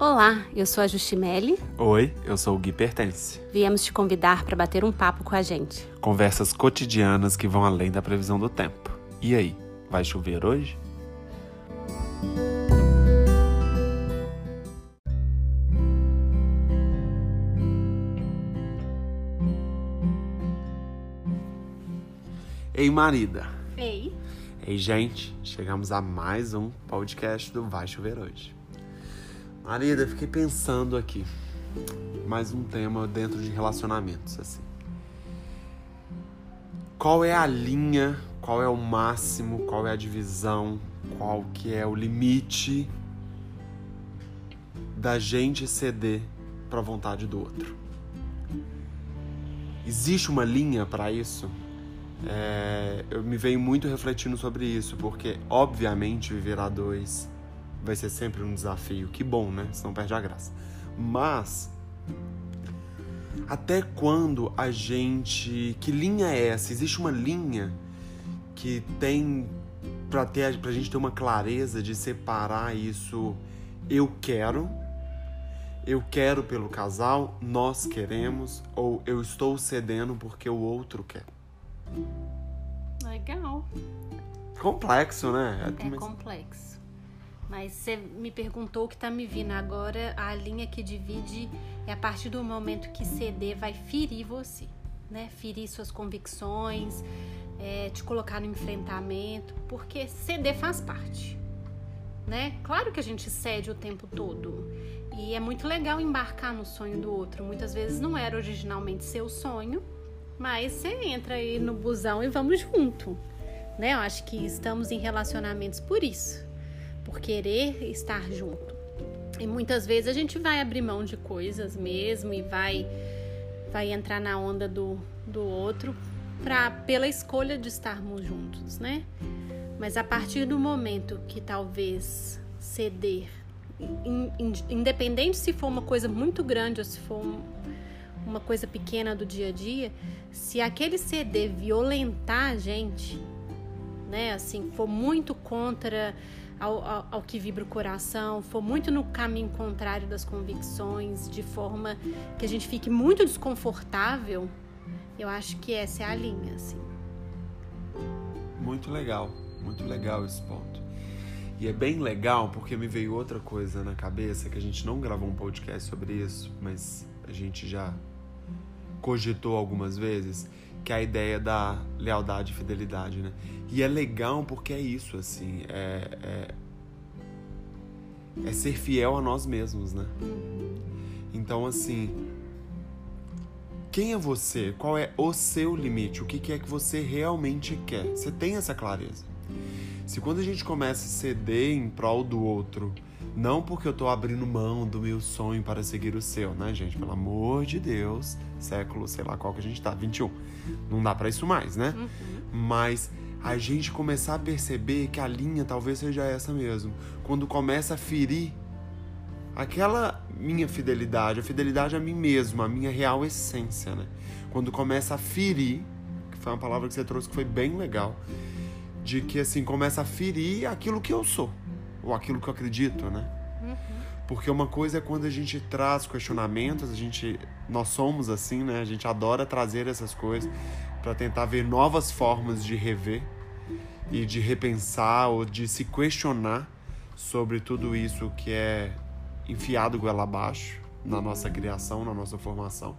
Olá, eu sou a Justimelli. Oi, eu sou o Gui Pertence. Viemos te convidar para bater um papo com a gente. Conversas cotidianas que vão além da previsão do tempo. E aí, vai chover hoje? Ei, marida. Ei. Ei, gente, chegamos a mais um podcast do Vai Chover Hoje. Marida, fiquei pensando aqui. Mais um tema dentro de relacionamentos, assim. Qual é a linha, qual é o máximo, qual é a divisão, qual que é o limite da gente ceder para a vontade do outro? Existe uma linha para isso? É, eu me venho muito refletindo sobre isso, porque obviamente viver a dois vai ser sempre um desafio. Que bom, né? Senão perde a graça. Mas até quando a gente, que linha é essa? Existe uma linha que tem para ter pra gente ter uma clareza de separar isso eu quero eu quero pelo casal, nós queremos ou eu estou cedendo porque o outro quer. Legal. Complexo, né? É complexo. Mas você me perguntou o que tá me vindo agora, a linha que divide é a partir do momento que ceder vai ferir você, né? Ferir suas convicções, é, te colocar no enfrentamento, porque ceder faz parte, né? Claro que a gente cede o tempo todo e é muito legal embarcar no sonho do outro. Muitas vezes não era originalmente seu sonho, mas você entra aí no busão e vamos junto, né? Eu acho que estamos em relacionamentos por isso, por querer estar junto. E muitas vezes a gente vai abrir mão de coisas mesmo e vai vai entrar na onda do, do outro pra, pela escolha de estarmos juntos, né? Mas a partir do momento que talvez ceder, in, in, independente se for uma coisa muito grande ou se for um, uma coisa pequena do dia a dia, se aquele CD violentar a gente, né, assim, for muito contra ao, ao, ao, que vibra o coração, for muito no caminho contrário das convicções, de forma que a gente fique muito desconfortável, eu acho que essa é a linha, assim. Muito legal, muito legal esse ponto. E é bem legal porque me veio outra coisa na cabeça que a gente não gravou um podcast sobre isso, mas a gente já cogitou algumas vezes, que é a ideia da lealdade e fidelidade, né? E é legal porque é isso, assim, é, é, é ser fiel a nós mesmos, né? Então, assim, quem é você? Qual é o seu limite? O que é que você realmente quer? Você tem essa clareza. Se quando a gente começa a ceder em prol do outro, não porque eu tô abrindo mão do meu sonho para seguir o seu, né, gente? Pelo amor de Deus, século, sei lá qual que a gente tá, 21. Não dá para isso mais, né? Uhum. Mas a gente começar a perceber que a linha talvez seja essa mesmo. Quando começa a ferir aquela minha fidelidade, a fidelidade a mim mesmo, a minha real essência, né? Quando começa a ferir, que foi uma palavra que você trouxe que foi bem legal, de que assim começa a ferir aquilo que eu sou ou aquilo que eu acredito, né? Uhum. Porque uma coisa é quando a gente traz questionamentos, a gente nós somos assim, né? A gente adora trazer essas coisas para tentar ver novas formas de rever e de repensar ou de se questionar sobre tudo isso que é enfiado goela abaixo na nossa criação, na nossa formação.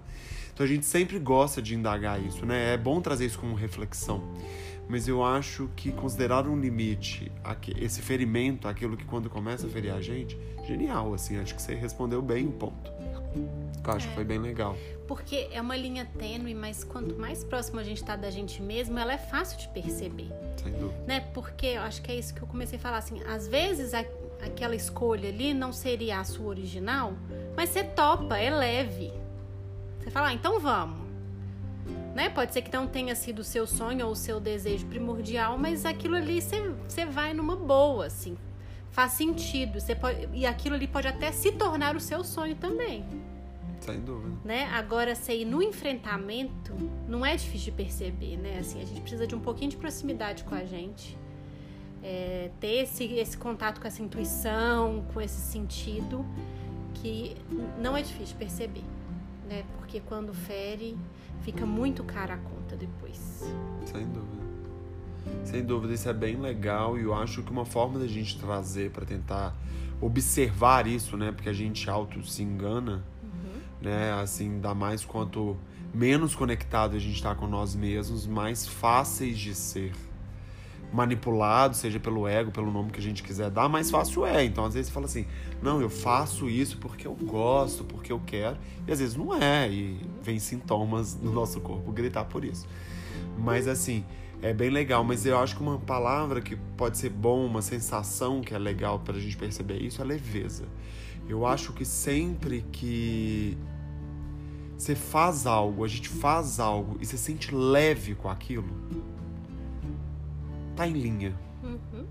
Então a gente sempre gosta de indagar isso, né? É bom trazer isso como reflexão mas eu acho que considerar um limite, esse ferimento, aquilo que quando começa a ferir a gente, genial, assim, acho que você respondeu bem o ponto. Eu acho é. que foi bem legal. Porque é uma linha tênue, mas quanto mais próximo a gente está da gente mesmo, ela é fácil de perceber. Sem dúvida. Né? Porque eu acho que é isso que eu comecei a falar, assim, às vezes a, aquela escolha ali não seria a sua original, mas você topa, é leve. Você fala, ah, então vamos né? Pode ser que não tenha sido o seu sonho ou o seu desejo primordial, mas aquilo ali você vai numa boa, assim. Faz sentido. Pode, e aquilo ali pode até se tornar o seu sonho também. Sem dúvida. Né? Agora, você ir no enfrentamento não é difícil de perceber, né? Assim, a gente precisa de um pouquinho de proximidade com a gente. É, ter esse, esse contato com essa intuição, com esse sentido que não é difícil perceber, né? Porque quando fere, fica muito cara a conta depois. Sem dúvida. Sem dúvida, isso é bem legal e eu acho que uma forma da gente trazer para tentar observar isso, né? Porque a gente auto se engana, uhum. né? Assim, dá mais quanto menos conectado a gente está com nós mesmos, mais fáceis de ser manipulado, seja pelo ego, pelo nome que a gente quiser dar, mais fácil é. Então, às vezes, você fala assim: não, eu faço isso porque eu gosto, porque eu quero, e às vezes não é, e vem sintomas no nosso corpo gritar por isso. Mas, assim, é bem legal. Mas eu acho que uma palavra que pode ser bom, uma sensação que é legal para a gente perceber isso é leveza. Eu acho que sempre que você faz algo, a gente faz algo e você sente leve com aquilo, tá em linha. Uhum.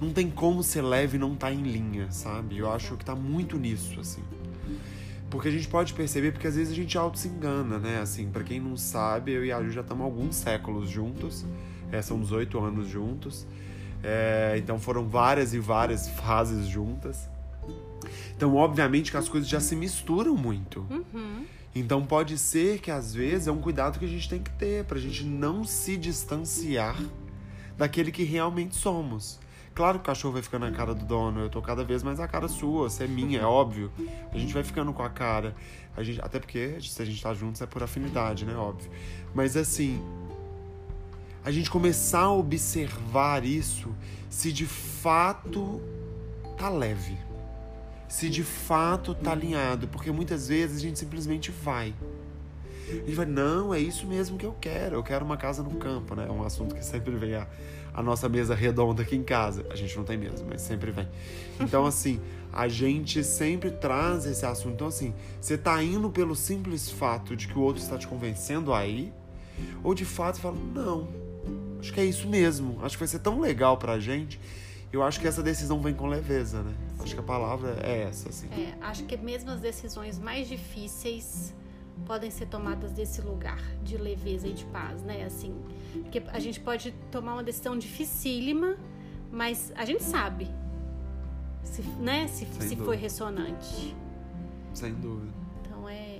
Não tem como ser leve e não tá em linha, sabe? Eu acho que tá muito nisso, assim. Porque a gente pode perceber, porque às vezes a gente auto se engana, né? Assim, para quem não sabe, eu e a Ju já estamos alguns séculos juntos. É, são 18 anos juntos. É, então foram várias e várias fases juntas. Então, obviamente que as coisas já se misturam muito. Uhum. Então pode ser que às vezes é um cuidado que a gente tem que ter pra gente não se distanciar daquele que realmente somos. Claro que o cachorro vai ficando na cara do dono, eu tô cada vez mais a cara sua, você é minha, é óbvio. A gente vai ficando com a cara. A gente, até porque se a gente tá juntos é por afinidade, né? Óbvio. Mas assim, a gente começar a observar isso se de fato tá leve se de fato tá alinhado, porque muitas vezes a gente simplesmente vai. A gente vai, não, é isso mesmo que eu quero. Eu quero uma casa no campo, né? É um assunto que sempre vem a, a nossa mesa redonda aqui em casa. A gente não tem mesa, mas sempre vem. Então, assim, a gente sempre traz esse assunto. Então, assim, você tá indo pelo simples fato de que o outro está te convencendo aí, ou de fato fala, não, acho que é isso mesmo. Acho que vai ser tão legal pra gente eu acho que essa decisão vem com leveza, né? Acho que a palavra é essa, assim. É, acho que mesmo as decisões mais difíceis podem ser tomadas desse lugar de leveza e de paz, né? Assim, porque a gente pode tomar uma decisão dificílima, mas a gente sabe, se, né? Se, se foi ressonante. Sem dúvida. Então é,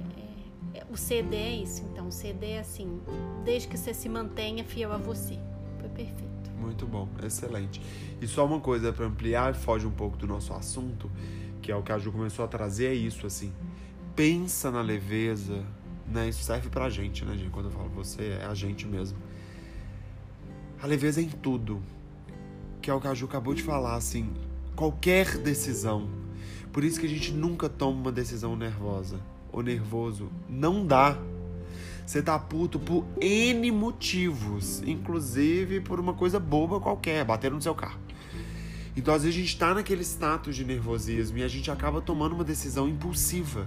é, é, o CD é isso. Então o CD é assim, desde que você se mantenha fiel a você. Foi perfeito. Muito bom, excelente. E só uma coisa para ampliar, foge um pouco do nosso assunto, que é o que a Ju começou a trazer, é isso, assim. Pensa na leveza, né? Isso serve pra gente, né, gente? Quando eu falo você, é a gente mesmo. A leveza é em tudo. Que é o que a Ju acabou de falar, assim. Qualquer decisão. Por isso que a gente nunca toma uma decisão nervosa ou nervoso. Não dá você tá puto por N motivos, inclusive por uma coisa boba qualquer, bater no seu carro. Então, às vezes, a gente tá naquele status de nervosismo e a gente acaba tomando uma decisão impulsiva.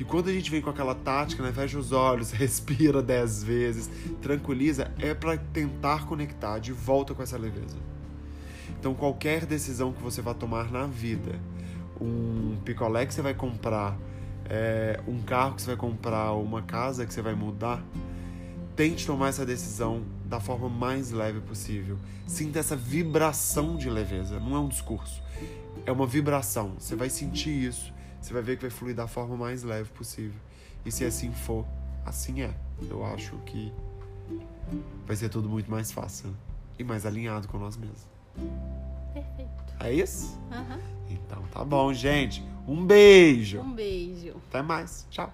E quando a gente vem com aquela tática, né, fecha os olhos, respira dez vezes, tranquiliza, é para tentar conectar de volta com essa leveza. Então, qualquer decisão que você vai tomar na vida, um picolé que você vai comprar, é, um carro que você vai comprar uma casa que você vai mudar, tente tomar essa decisão da forma mais leve possível. Sinta essa vibração de leveza, não é um discurso, é uma vibração. Você vai sentir isso, você vai ver que vai fluir da forma mais leve possível. E se assim for, assim é. Eu acho que vai ser tudo muito mais fácil e mais alinhado com nós mesmos. Perfeito. É isso? Uhum. Então tá bom, gente. Um beijo. Um beijo. Até mais. Tchau.